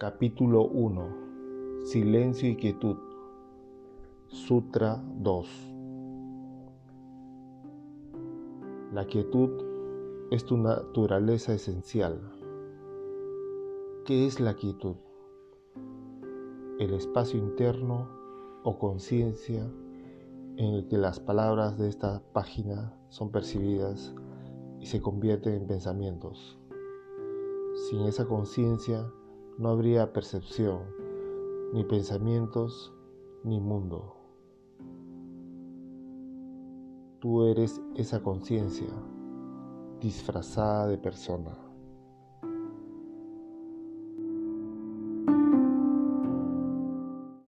Capítulo 1 Silencio y quietud Sutra 2 La quietud es tu naturaleza esencial. ¿Qué es la quietud? El espacio interno o conciencia en el que las palabras de esta página son percibidas y se convierten en pensamientos. Sin esa conciencia no habría percepción, ni pensamientos, ni mundo. Tú eres esa conciencia disfrazada de persona.